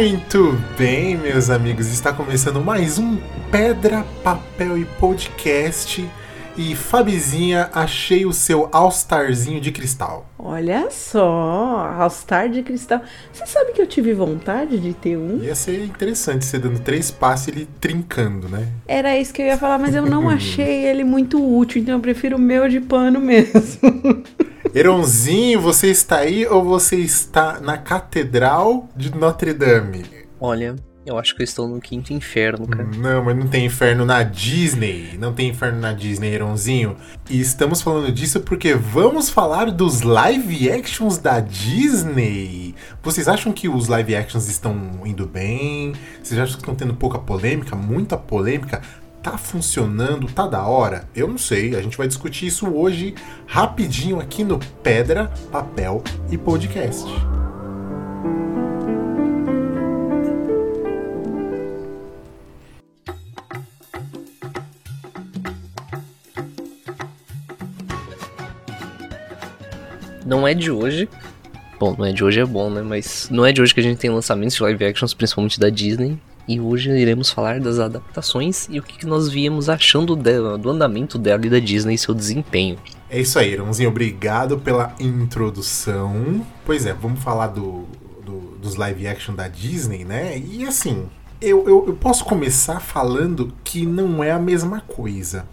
Muito bem, meus amigos, está começando mais um Pedra, Papel e Podcast. E Fabizinha, achei o seu All-Starzinho de cristal. Olha só, All-Star de cristal. Você sabe que eu tive vontade de ter um? Ia ser interessante você dando três passos e ele trincando, né? Era isso que eu ia falar, mas eu não achei ele muito útil, então eu prefiro o meu de pano mesmo. Heronzinho, você está aí ou você está na Catedral de Notre Dame? Olha, eu acho que eu estou no quinto inferno, cara. Não, mas não tem inferno na Disney. Não tem inferno na Disney, Heronzinho. E estamos falando disso porque vamos falar dos live actions da Disney. Vocês acham que os live actions estão indo bem? Vocês acham que estão tendo pouca polêmica? Muita polêmica? Tá funcionando? Tá da hora? Eu não sei. A gente vai discutir isso hoje rapidinho aqui no Pedra, Papel e Podcast. Não é de hoje. Bom, não é de hoje é bom, né? Mas não é de hoje que a gente tem lançamentos de live actions, principalmente da Disney. E hoje iremos falar das adaptações e o que nós viemos achando dela, do andamento dela e da Disney e seu desempenho. É isso aí, Irmãozinho. Obrigado pela introdução. Pois é, vamos falar do, do- dos live action da Disney, né? E assim, eu, eu, eu posso começar falando que não é a mesma coisa.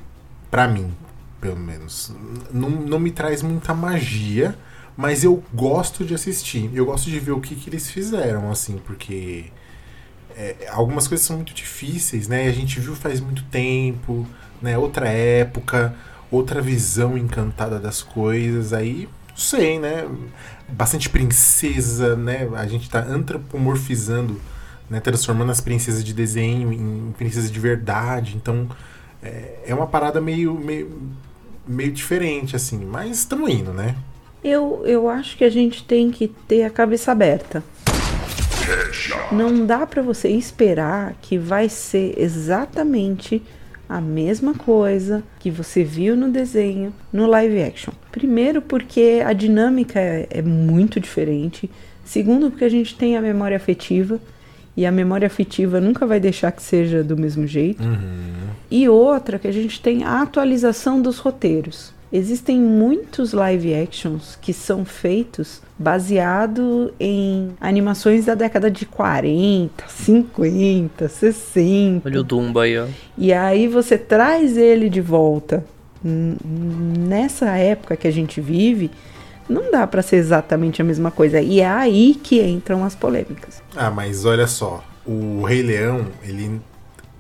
Pra mim, pelo menos. Não, não me traz muita magia, mas eu gosto de assistir. Eu gosto de ver o que, que eles fizeram, assim, porque é, algumas coisas são muito difíceis, né? A gente viu faz muito tempo, né? Outra época, outra visão encantada das coisas. Aí, não sei, né? Bastante princesa, né? A gente tá antropomorfizando, né? Transformando as princesas de desenho em princesas de verdade. Então, é, é uma parada meio, meio, meio diferente, assim. Mas estamos indo, né? Eu, eu acho que a gente tem que ter a cabeça aberta. Não dá pra você esperar que vai ser exatamente a mesma coisa que você viu no desenho no live action. Primeiro, porque a dinâmica é, é muito diferente. Segundo, porque a gente tem a memória afetiva e a memória afetiva nunca vai deixar que seja do mesmo jeito. E outra, que a gente tem a atualização dos roteiros. Existem muitos live actions que são feitos baseado em animações da década de 40, 50, 60. Olha o Dumbo aí, ó. E aí você traz ele de volta nessa época que a gente vive, não dá pra ser exatamente a mesma coisa. E é aí que entram as polêmicas. Ah, mas olha só, o Rei Leão, ele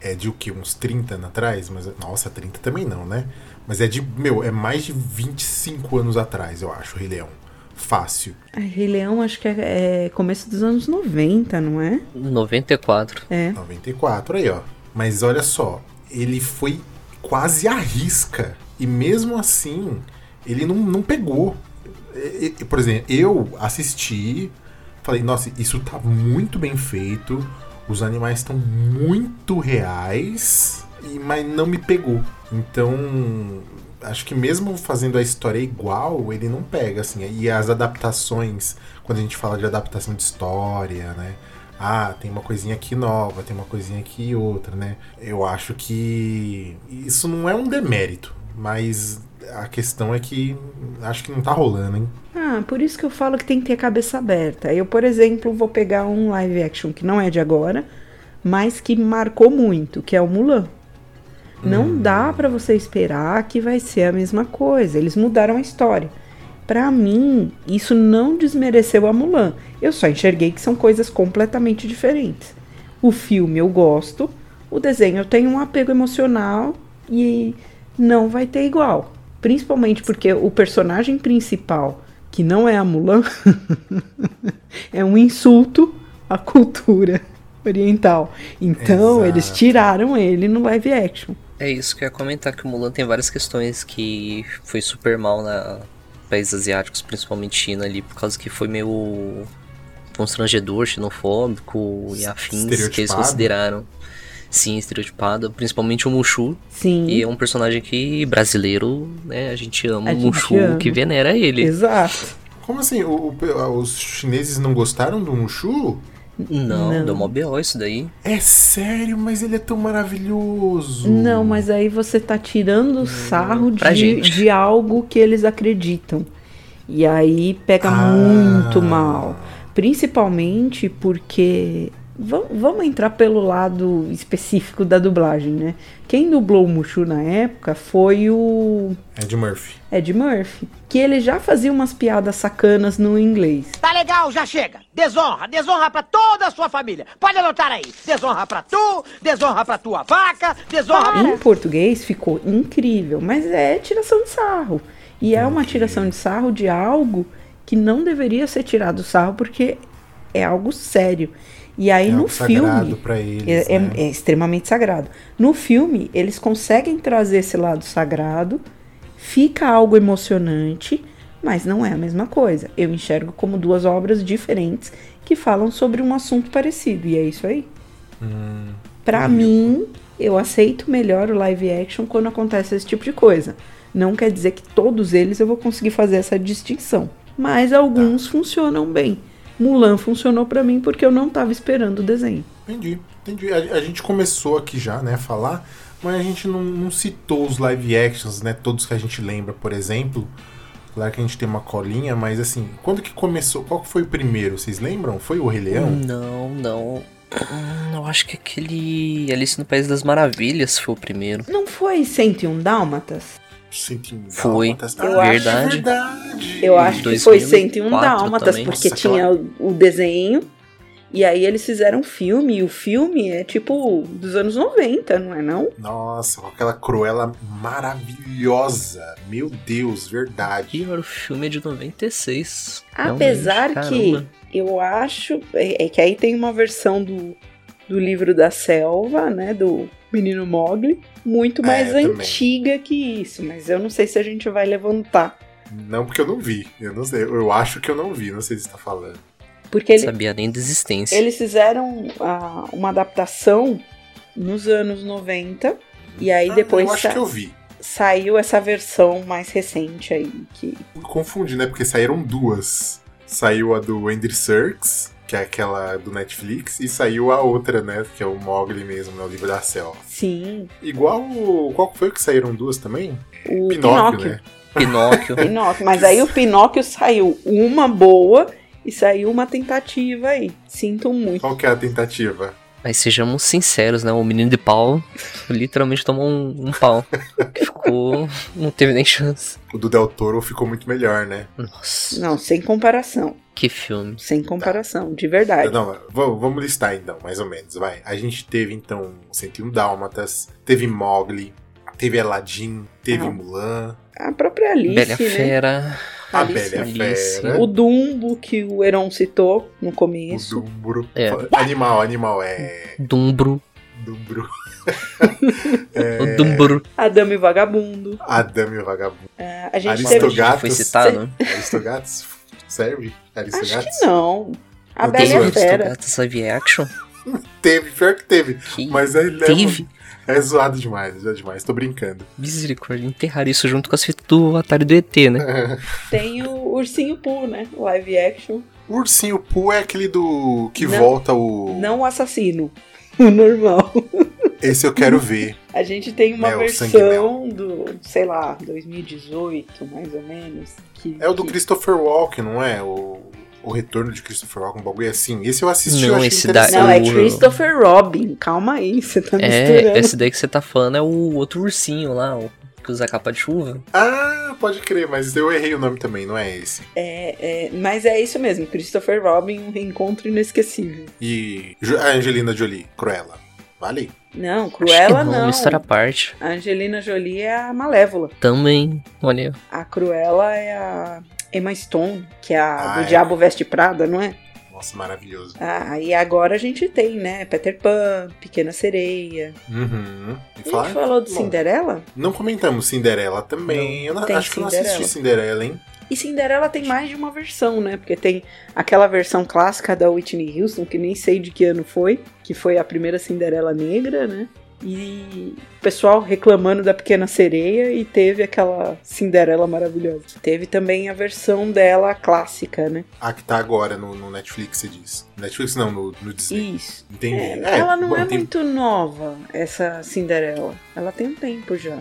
é de o quê? Uns 30 anos atrás? Mas, nossa, 30 também não, né? Mas é de, meu, é mais de 25 anos atrás, eu acho, o Rei Leão. Fácil. A Rei Leão acho que é, é começo dos anos 90, não é? 94. É. 94 aí, ó. Mas olha só, ele foi quase à risca. E mesmo assim, ele não, não pegou. Por exemplo, eu assisti, falei, nossa, isso tá muito bem feito. Os animais estão muito reais, e- mas não me pegou. Então, acho que mesmo fazendo a história igual, ele não pega, assim. E as adaptações, quando a gente fala de adaptação de história, né? Ah, tem uma coisinha aqui nova, tem uma coisinha aqui outra, né? Eu acho que isso não é um demérito, mas a questão é que acho que não tá rolando, hein? Ah, por isso que eu falo que tem que ter a cabeça aberta. Eu, por exemplo, vou pegar um live action que não é de agora, mas que marcou muito, que é o Mulan. Não dá pra você esperar que vai ser a mesma coisa. Eles mudaram a história. Pra mim, isso não desmereceu a Mulan. Eu só enxerguei que são coisas completamente diferentes. O filme eu gosto, o desenho eu tenho um apego emocional e não vai ter igual. Principalmente porque o personagem principal, que não é a Mulan, é um insulto à cultura oriental. Então, Exato. eles tiraram ele no live action. É isso que eu ia comentar, que o Mulan tem várias questões que foi super mal na países asiáticos, principalmente China ali, por causa que foi meio constrangedor, xenofóbico e afins que eles consideraram sim estereotipado, principalmente o Mushu, Sim. e é um personagem que brasileiro, né, a gente ama A o gente Mushu, ama. que venera ele. Exato. Como assim? O- o- os chineses não gostaram do Mushu? Não, Não. deu mó B.O. isso daí. É sério, mas ele é tão maravilhoso. Não, mas aí você tá tirando sarro pra de, gente. de algo que eles acreditam. E aí pega Ah. muito mal. Principalmente porque. Va- Vamos entrar pelo lado específico da dublagem, né? Quem dublou o Mushu na época foi o Ed Murphy. Ed Murphy, que ele já fazia umas piadas sacanas no inglês. Tá legal, já chega. Desonra, desonra pra toda a sua família. Pode anotar aí. Desonra pra tu, desonra pra tua vaca, desonra... Em português ficou incrível, mas é tiração de sarro. E é uma tiração de sarro de algo que não deveria ser tirado sarro porque é algo sério. E aí É no filme pra eles, é, é- né? é extremamente sagrado. No filme eles conseguem trazer esse lado sagrado, fica algo emocionante, mas não é a mesma coisa. Eu enxergo como duas obras diferentes que falam sobre um assunto parecido e é isso aí. Hum, Pra mim, eu aceito melhor o live action quando acontece esse tipo de coisa. Não quer dizer que todos eles eu vou conseguir fazer essa distinção, mas alguns funcionam bem. Mulan funcionou pra mim porque eu não tava esperando o desenho. Entendi, entendi. A, a gente começou aqui já, né, a falar, mas a gente não, não citou os live actions, né, todos que a gente lembra, por exemplo. Claro que a gente tem uma colinha, mas assim, quando que começou? Qual que foi o primeiro? Vocês lembram? Foi o Rei Leão? Não, não. Hum, Eu acho que aquele Alice no País das Maravilhas foi o primeiro. Não foi 101 Dálmatas? Senti Foi. Dálmatas. Eu Ah, acho- é verdade. Eu acho que foi 2004 101 Dálmatas, também. porque Nossa, tinha o, o desenho e aí eles fizeram um filme, e o filme é tipo dos anos 90, não é não? Nossa, com aquela Cruella maravilhosa. Meu Deus, verdade. Pior, o filme é de 96. Apesar que eu acho é, é que aí tem uma versão do, do livro da selva, né, do menino Mogli, muito É, mais também. antiga que isso, mas eu não sei se a gente vai levantar, Não, porque eu não vi. Eu não sei. Eu acho que eu não vi. Não sei se você tá falando. porque ele- Sabia nem da existência. eles fizeram ah, uma adaptação nos anos 90 e aí Ah, depois eu acho que eu vi. saiu essa versão mais recente aí que Confundi, né? Porque saíram duas. Saiu a do Andy Serkis, que é aquela do Netflix, e saiu a outra, né? Que é o Mogli mesmo, né? O livro da selva. sim, Igual. Qual foi que saíram duas também? o Pinóquio, Pinóquio. né? Pinóquio. Pinóquio. Mas aí o Pinóquio saiu uma boa e saiu uma tentativa aí. Sinto muito. Qual que é a tentativa? Mas sejamos sinceros, né? O menino de pau literalmente tomou um, um pau. Que ficou. Não teve nem chance. O do Del Toro ficou muito melhor, né? Nossa, Não, sem comparação. que filme. Sem comparação, de verdade. Não, vamos, vamos listar então, mais ou menos, vai. A gente teve então 101 Dálmatas, teve Mogli, teve Aladdin, teve Ah. Mulan, A própria Alice, Bela né? Fera. A. Bela Alice. Fera, O Dumbo que o Heron citou no o começo. Dumbro. É. Animal, animal, é. Dumbro. Dumbro. O Dumbro. A Dama e o Vagabundo. Adame e o Vagabundo. Ah, A gente teve... Aristogatos. Foi citado, né? Aristogatos? Serve? Acho Aristogatos? que não. A Bela e a zoando. Fera. Aristogatos live action? Teve, pior que teve. Que Mas é, é, teve? é zoado demais, é zoado demais. Tô brincando. Misericórdia, enterrar isso junto com as fitas do Atari do ET, né? Tem o Ursinho Pooh, né? Live action. O ursinho Pooh é aquele do. que Não. volta o. Não o assassino. O normal. Esse eu quero ver. A gente tem uma Mel, sangue versão do, sei lá, 2018, mais ou menos. Que, É o do que- Christopher Walken, não é? O, o retorno de Christopher Walken, um bagulho assim. Esse eu assisti, Não, eu achei esse da- interessante. Não, é o- Christopher Robin. Calma aí, você tá É, misturando. esse daí que você tá falando é o outro ursinho lá, o que usa capa de chuva. Ah, pode crer, mas eu errei o nome também, não é esse. É, é, mas é isso mesmo, Christopher Robin, um reencontro inesquecível. E a Angelina Jolie, Cruella. Vale? Não, Acho que Cruella não, não. história à parte. A Angelina Jolie é a Malévola. Também, olha, A Cruella é a Emma Stone, que é a Ah, do é. Diabo Veste Prada, não é? Nossa, maravilhoso. Ah, e agora a gente tem, né? Peter Pan, Pequena Sereia. Uhum. E falar- falou de Bom, Cinderela? Não comentamos Cinderela também. eu não- acho que eu não Cinderela. assisti Cinderela, hein? E Cinderela tem mais de uma versão, né? Porque tem aquela versão clássica da Whitney Houston, que nem sei de que ano foi, que foi a primeira Cinderela negra, né? E o pessoal reclamando da Pequena Sereia e teve aquela Cinderela maravilhosa. Teve também a versão dela clássica, né? A que tá agora no, no Netflix, você diz. Netflix não, no, no Disney. Isso. Entendi. É, É, ela não bom, é tem- muito nova, essa Cinderela. Ela tem um tempo já.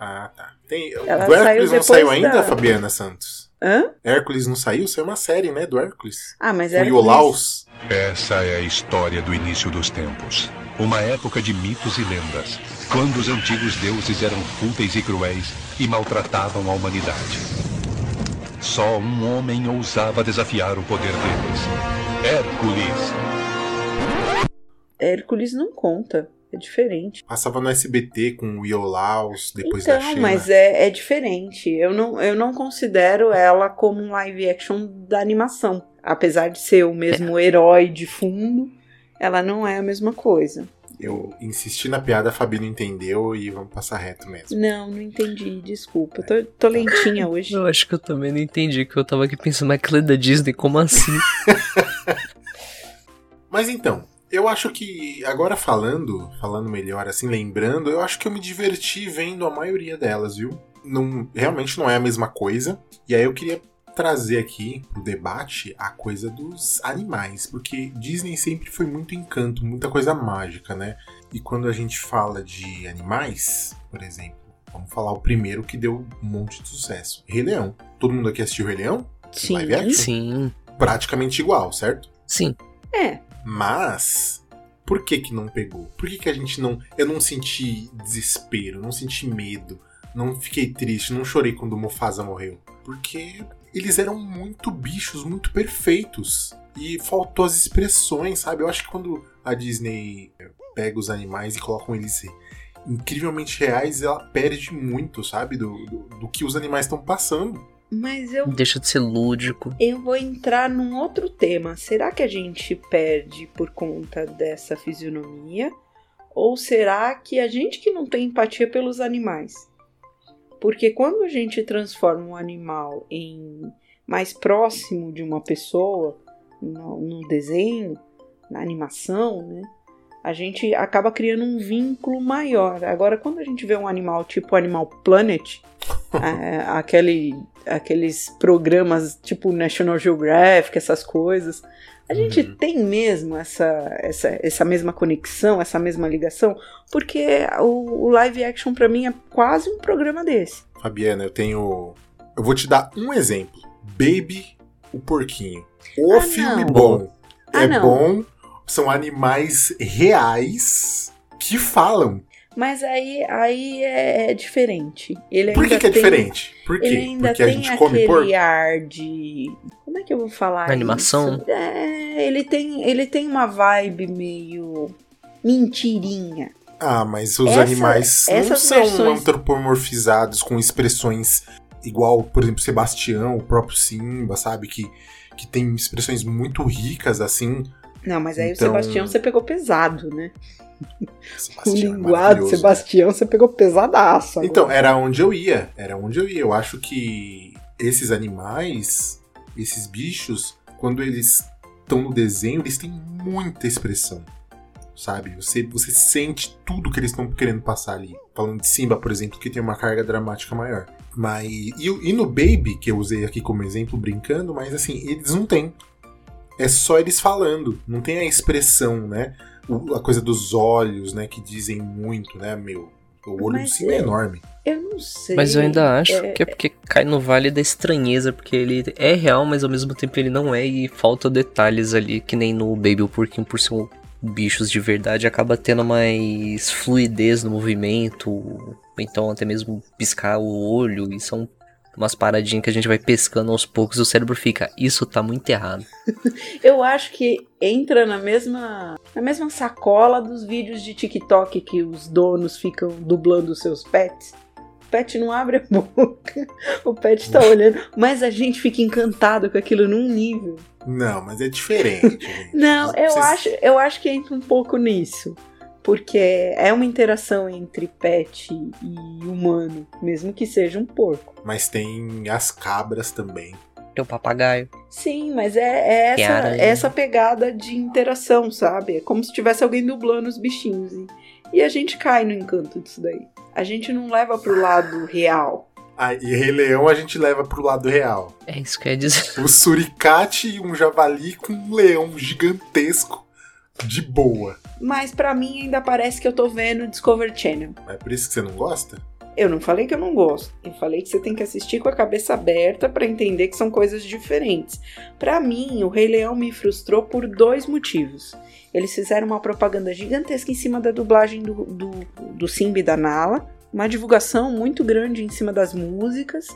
Ah, tá. Tem... Ela do Hércules saiu não saiu ainda, da- Fabiana Santos? Hã? Hércules não saiu? Saiu uma série, né, do Hércules. Ah, mas O era. Iolaus. Essa é a história do início dos tempos. Uma época de mitos e lendas, quando os antigos deuses eram fúteis e cruéis e maltratavam a humanidade. Só um homem ousava desafiar o poder deles. Hércules. Hércules não conta. É diferente. Passava no SBT com o Iolaus, depois da então, Xena. mas é, é diferente. Eu não, eu não considero ela como um live action da animação. Apesar de ser o mesmo herói de fundo, ela não é a mesma coisa. Eu insisti na piada, a Fabi não entendeu e vamos passar reto mesmo. Não, não entendi. Desculpa. Eu tô, tô lentinha hoje. Eu acho que eu também não entendi, que eu tava aqui pensando, é da Disney, como assim? Mas então, eu acho que agora falando, falando melhor, assim, lembrando, eu acho que eu me diverti vendo a maioria delas, viu? Não, realmente não é a mesma coisa. E aí eu queria trazer aqui pro debate a coisa dos animais, porque Disney sempre foi muito encanto, muita coisa mágica, né? E quando a gente fala de animais, por exemplo, vamos falar o primeiro que deu um monte de sucesso, Rei Leão. Todo mundo aqui assistiu Rei Leão? Sim. Live action? Sim, Praticamente igual, certo? sim. É. Mas por que que não pegou? Por que que a gente não, eu não senti desespero, não senti medo, não fiquei triste, não chorei quando o Mufasa morreu? Porque eles eram muito bichos, muito perfeitos e faltou as expressões, sabe? Eu acho que quando a Disney pega os animais e colocam eles incrivelmente reais, ela perde muito, sabe, do, do, do que os animais estão passando. Mas eu Deixa de ser lúdico. Eu vou entrar num outro tema. Será que a gente perde por conta dessa fisionomia? Ou será que a gente que não tem empatia pelos animais? Porque quando a gente transforma um animal em mais próximo de uma pessoa no, no desenho, na animação, né? A gente acaba criando um vínculo maior. Agora, quando a gente vê um animal tipo Animal Planet, é, aquele, aqueles programas tipo National Geographic, essas coisas. A gente Uhum. tem mesmo essa, essa, essa mesma conexão, essa mesma ligação, porque o, o live action pra mim é quase um programa desse. Fabiana, eu tenho. Eu vou te dar um exemplo. Baby, o porquinho. O Ah, filme não. bom. Ah, é não. bom. São animais reais que falam. Mas aí, aí é, é diferente. Ele Por que, ainda que é tem- diferente? Por quê? Ele ainda Porque a tem gente come aquele porco? ar de. Como é que eu vou falar? Animação? isso? É, ele tem, ele tem uma vibe meio mentirinha. Ah, mas os Essa- animais não são versões- antropomorfizados com expressões igual, por exemplo, Sebastião, o próprio Simba, sabe? Que, que tem expressões muito ricas, assim. Não, mas aí Então- o Sebastião você pegou pesado, né? O Sebastião é linguado maravilhoso, né? Sebastião você pegou pesadaço. agora. Então, era onde eu ia. Era onde eu ia. Eu acho que esses animais, esses bichos, quando eles estão no desenho, eles têm muita expressão. Sabe? Você, você sente tudo que eles estão querendo passar ali. Falando de Simba, por exemplo, que tem uma carga dramática maior. Mas. E, o- e no Baby, que eu usei aqui como exemplo, brincando, mas assim, eles não têm. É só eles falando. Não tem a expressão, né? O- a coisa dos olhos, né? Que dizem muito, né, meu? O olho do Mas Simba é é- enorme. Eu não sei. Mas eu ainda acho É, que é porque cai no vale da estranheza, porque ele é real, mas ao mesmo tempo ele não é, e falta detalhes ali, que nem no Baby o Porquinho, por ser um bichos de verdade, acaba tendo mais fluidez no movimento, ou então até mesmo piscar o olho, e são umas paradinhas que a gente vai pescando aos poucos, e o cérebro fica, isso tá muito errado. Eu acho que entra na mesma, na mesma sacola dos vídeos de TikTok que os donos ficam dublando os seus pets. O pet não abre a boca, o pet tá olhando, mas a gente fica encantado com aquilo num nível. Não, mas é diferente. Não, eu Vocês- acho, eu acho que entra um pouco nisso. Porque é uma interação entre pet e humano, mesmo que seja um porco. Mas tem as cabras também. Tem o papagaio. Sim, mas é, é Tem essa, aranha. essa pegada de interação, sabe? É como se tivesse alguém dublando os bichinhos. E E a gente cai no encanto disso daí. A gente não leva pro lado real. Ah, e Rei Leão a gente leva pro lado real. É isso que eu ia dizer. O suricate e um javali com um leão gigantesco de boa. Mas pra mim ainda parece que eu tô vendo Discovery Channel. É por isso que você não gosta? Eu não falei que eu não gosto. Eu falei que você tem que assistir com a cabeça aberta pra entender que são coisas diferentes. Pra mim, o Rei Leão me frustrou por dois motivos. Eles fizeram uma propaganda gigantesca em cima da dublagem do, do, do Simba e da Nala, uma divulgação muito grande em cima das músicas,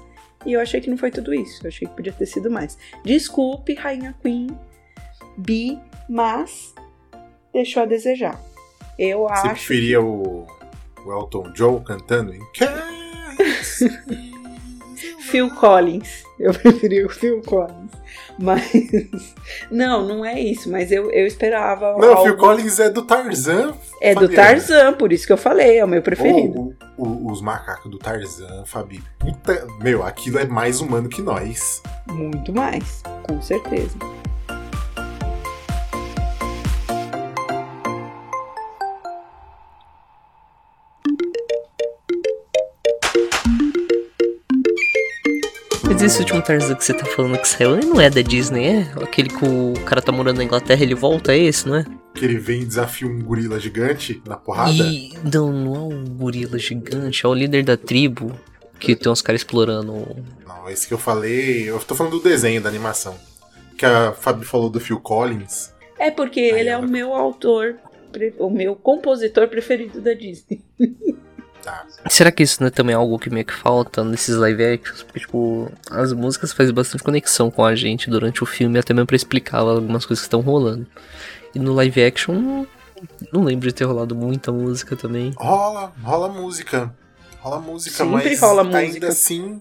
e eu achei que não foi tudo isso. Eu achei que podia ter sido mais. Desculpe, Rainha Queen, Bi, mas deixou a desejar. Eu Você acho. preferia o, o Elton John cantando em Phil Collins. Eu preferi o Phil Collins. Mas. Não, não é isso. Mas eu, eu esperava. Não, algo... Phil Collins é do Tarzan. É do Fabiana. Tarzan, por isso que eu falei. É o meu preferido. O- o- os macacos do Tarzan, Fabi. Puta. Meu, aquilo é mais humano que nós. Muito mais. Com certeza. Mas esse último Tarzan que você tá falando que saiu, ele não é da Disney, é? Aquele que o cara tá morando na Inglaterra ele volta, é esse, não é? Que ele vem e desafia um gorila gigante na porrada. E. Não, não é um gorila gigante, é o líder da tribo que tem uns caras explorando. Não, esse que eu falei. Eu tô falando do desenho, da animação. Que a Fabi falou do Phil Collins. É porque Aí ele é ela- o meu autor, o meu compositor preferido da Disney. Tá. Será que isso não é também algo que meio que falta nesses live actions? Porque, tipo, as músicas fazem bastante conexão com a gente durante o filme, até mesmo pra explicar algumas coisas que estão rolando. E no live action, não, lembro de ter rolado muita música também. Rola, rola música. Rola música, Sempre mas rola ainda música. assim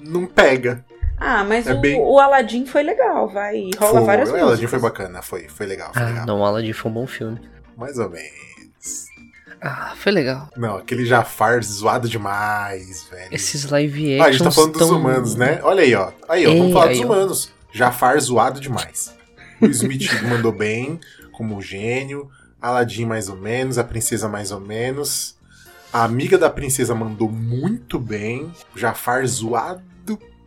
não pega. Ah, mas É o, bem- o Aladdin foi legal, vai. E rola foi, várias o músicas. Aladdin foi bacana, foi, foi legal, foi Ah, legal. não, Aladdin foi um bom filme. Mais ou menos. Ah, foi legal. Não, aquele Jafar zoado demais, velho. Esses live actions Ah, a gente tá falando dos tão- humanos, né? Olha aí, ó. Aí, ó, Ei, vamos falar aí, dos ó. humanos. Jafar zoado demais. O Smith mandou bem, como gênio. Aladdin mais ou menos, a princesa mais ou menos. A amiga da princesa mandou muito bem. Jafar zoado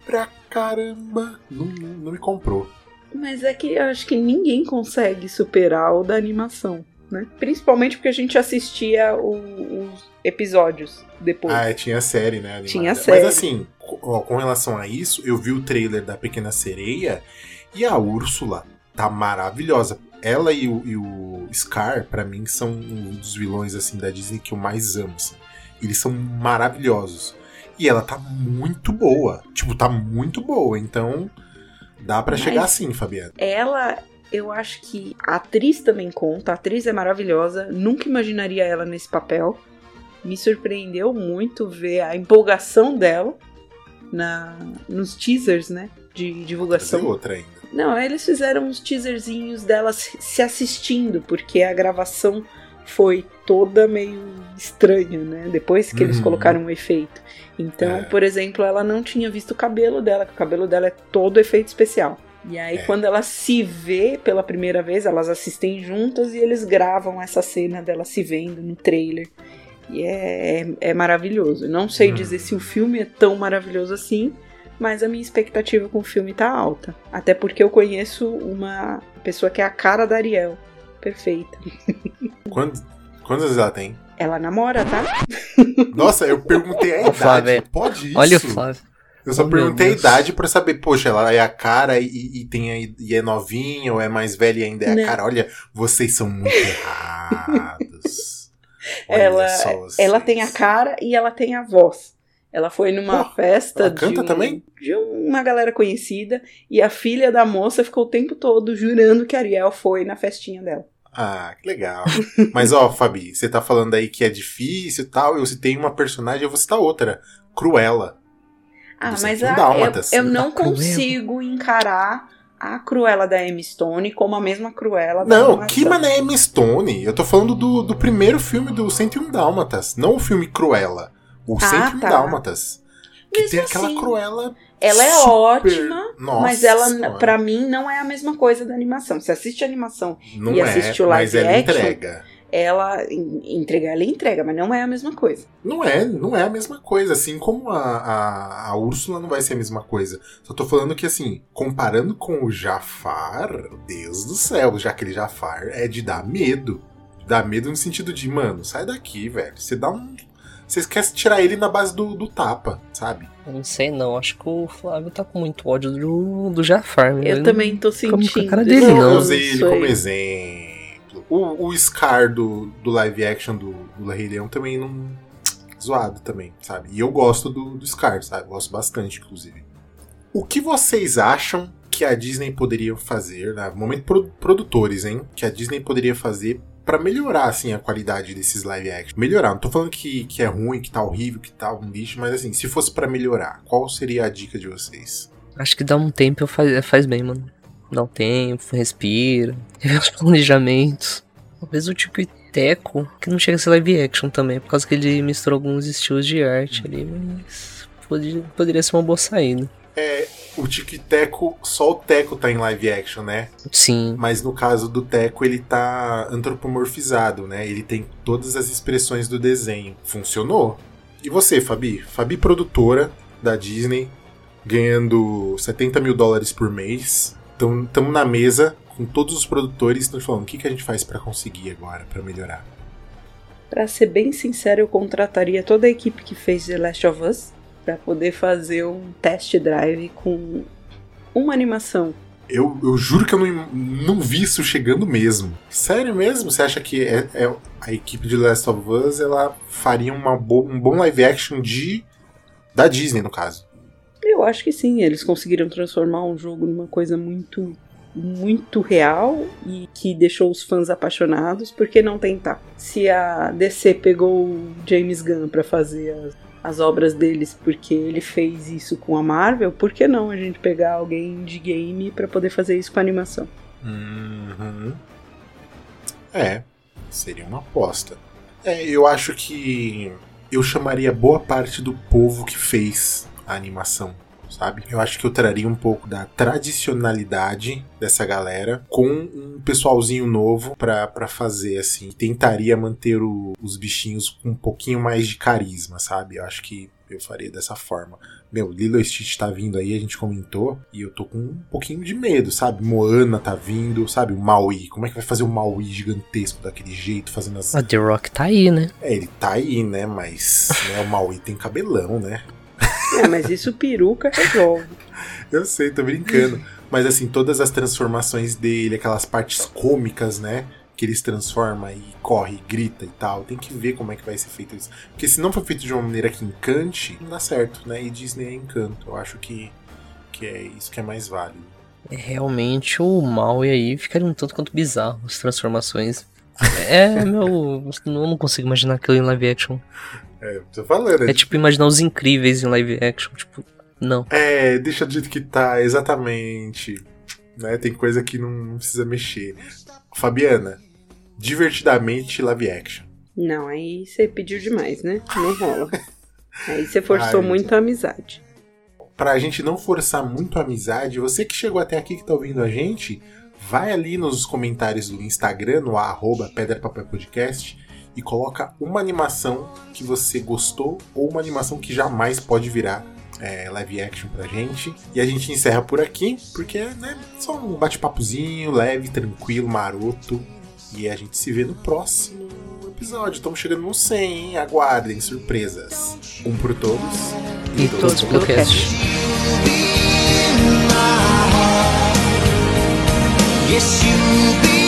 pra caramba. Não, não me comprou. Mas é que eu acho que ninguém consegue superar o da animação, né? Principalmente porque a gente assistia o- os episódios depois. Ah, tinha série, né? animada. Tinha série. Mas assim, com relação a isso, eu vi o trailer da Pequena Sereia e a Úrsula tá maravilhosa. Ela e o, e o Scar, pra mim, são um dos vilões assim da Disney que eu mais amo. assim. Eles são maravilhosos. E ela tá muito boa. Tipo, tá muito boa. Então, dá pra Mas- chegar assim, Fabiana. Ela, eu acho que a atriz também conta. A atriz é maravilhosa. Nunca imaginaria ela nesse papel. Me surpreendeu muito ver a empolgação dela na, nos teasers, né? De divulgação. outra ainda. Não, eles fizeram uns teaserzinhos dela se assistindo, porque a gravação foi toda meio estranha, né? Depois que eles Uhum. colocaram um efeito. Então, É. por exemplo, ela não tinha visto o cabelo dela, que o cabelo dela é todo efeito especial. E aí, É. quando ela se vê pela primeira vez, elas assistem juntas e eles gravam essa cena dela se vendo no trailer. E é, é, é maravilhoso. Não sei Hum. dizer se o filme é tão maravilhoso assim, mas a minha expectativa com o filme tá alta. Até porque eu conheço uma pessoa que é a cara da Ariel. Perfeita. Quantos anos ela tem? Ela namora, tá? Nossa, eu perguntei a idade. Flávia, Pode isso? Olha o Flávio. Eu só Oh, perguntei a idade pra saber, poxa, ela é a cara e, e tem a, e é novinha ou é mais velha e ainda é a Não. cara. Olha, vocês são muito errados. Olha ela, ela tem a cara e ela tem a voz. Ela foi numa Pô, festa de, canta um- também? de uma galera conhecida e a filha da moça ficou o tempo todo jurando que a Ariel foi na festinha dela. Ah, que legal. Mas ó, Fabi, você tá falando aí que é difícil e tal. Eu citei uma personagem, eu vou citar outra. Cruella. Ah, mas 101 a- Dálmatas. eu, eu não Cruella. consigo encarar a Cruella da Emma Stone como a mesma Cruella da Não, que mané Emma Stone. Eu tô falando do, do primeiro filme do 101 Dálmatas. Não o filme Cruella. O Ah, 101 tá. Dálmatas. Que Mesmo tem aquela assim, Cruella. Ela é super- ótima, Nossa mas ela, pra mim, não é a mesma coisa da animação. Você assiste a animação Não e é, assiste o mas live ela action, entrega. Ela entregar, ela entrega, mas não é a mesma coisa. Não é, não é a mesma coisa. Assim como a, a, a Úrsula não vai ser a mesma coisa. Só tô falando que, assim, comparando com o Jafar, Deus do céu, já aquele Jafar é de dar medo. Dá medo no sentido de, mano, sai daqui, velho. Você dá um. Você quer tirar ele na base do, do tapa, sabe? Eu não sei não, acho que o Flávio tá com muito ódio do, do Jafar. Eu ele também tô sentindo. A cara dele, não. Eu usei ele como exemplo. O, o Scar do, do live action do, do Rei Leão também não. Zoado também, sabe? E eu gosto do, do Scar, sabe? Gosto bastante, inclusive. O que vocês acham que a Disney poderia fazer, né? momento pro, produtores, hein? Que a Disney poderia fazer para melhorar assim a qualidade desses live action. Melhorar, não tô falando que, que é ruim, que tá horrível, que tá um lixo, mas assim, se fosse para melhorar, qual seria a dica de vocês? Acho que dá um tempo faz, faz bem, mano. Dá um tempo, respira, rever os planejamentos. Talvez o Tico e Teco, que não chega a ser live action também, por causa que ele misturou alguns estilos de arte ali, mas poderia, poderia ser uma boa saída. É, o Tico e Teco, só o Teco tá em live action, né? Sim. Mas no caso do Teco, ele tá antropomorfizado, né? Ele tem todas as expressões do desenho. Funcionou. E você, Fabi? Fabi, produtora da Disney, ganhando 70 mil dólares por mês. Estamos na mesa com todos os produtores estão falando o que, que a gente faz para conseguir agora, para melhorar. Para ser bem sincero, eu contrataria toda a equipe que fez The Last of Us para poder fazer um test drive com uma animação. Eu, eu juro que eu não, não vi isso chegando mesmo. Sério mesmo? Você acha que é, é a equipe de The Last of Us ela faria uma bo um bom live action de da Disney, no caso? Eu acho que sim. Eles conseguiram transformar um jogo numa coisa muito muito real e que deixou os fãs apaixonados, por que não tentar? Se a DC pegou o James Gunn para fazer as, as, obras deles porque ele fez isso com a Marvel, por que não a gente pegar alguém de game para poder fazer isso com a animação? Uhum. É, seria uma aposta. É, eu acho que eu chamaria boa parte do povo que fez a animação sabe? Eu acho que eu traria um pouco da tradicionalidade dessa galera com um pessoalzinho novo para fazer, assim. Tentaria manter o, os bichinhos com um pouquinho mais de carisma, sabe? Eu acho que eu faria dessa forma. Meu, Lilo Stitch tá vindo aí, a gente comentou, e eu tô com um pouquinho de medo, sabe? Moana tá vindo, sabe? O Maui. Como é que vai fazer o Maui gigantesco daquele jeito, fazendo as. A The Rock tá aí, né? É, ele tá aí, né? Mas né, o Maui tem cabelão, né? É, mas isso peruca resolve. Eu sei, tô brincando. Mas assim, todas as transformações dele, aquelas partes cômicas, né? Que eles transforma e corre, e grita e tal. Tem que ver como é que vai ser feito isso. Porque se não for feito de uma maneira que encante, não dá certo, né? E Disney é encanto. Eu acho que, que é isso que é mais válido. É, realmente o mal e aí ficaria um tanto quanto bizarro as transformações. É, meu. Eu não consigo imaginar aquilo em live action. É, tô falando. É, é tipo imaginar os incríveis em live action, tipo, não. É, deixa do jeito que tá, exatamente. Né? Tem coisa que não precisa mexer. Fabiana, divertidamente live action. Não, aí você pediu demais, né? Não rola. aí você forçou Ai, muito a amizade. Pra gente não forçar muito a amizade, você que chegou até aqui que tá ouvindo a gente, vai ali nos comentários do Instagram, no arroba Pedra Papel Podcast, e coloca uma animação que você gostou ou uma animação que jamais pode virar é, live action pra gente. E a gente encerra por aqui, porque é né, só um bate-papozinho leve, tranquilo, maroto. E a gente se vê no próximo episódio. Estamos chegando no 100, hein? Aguardem surpresas. Um por todos e, e todos, todos pelo cast. Yes, you'll be.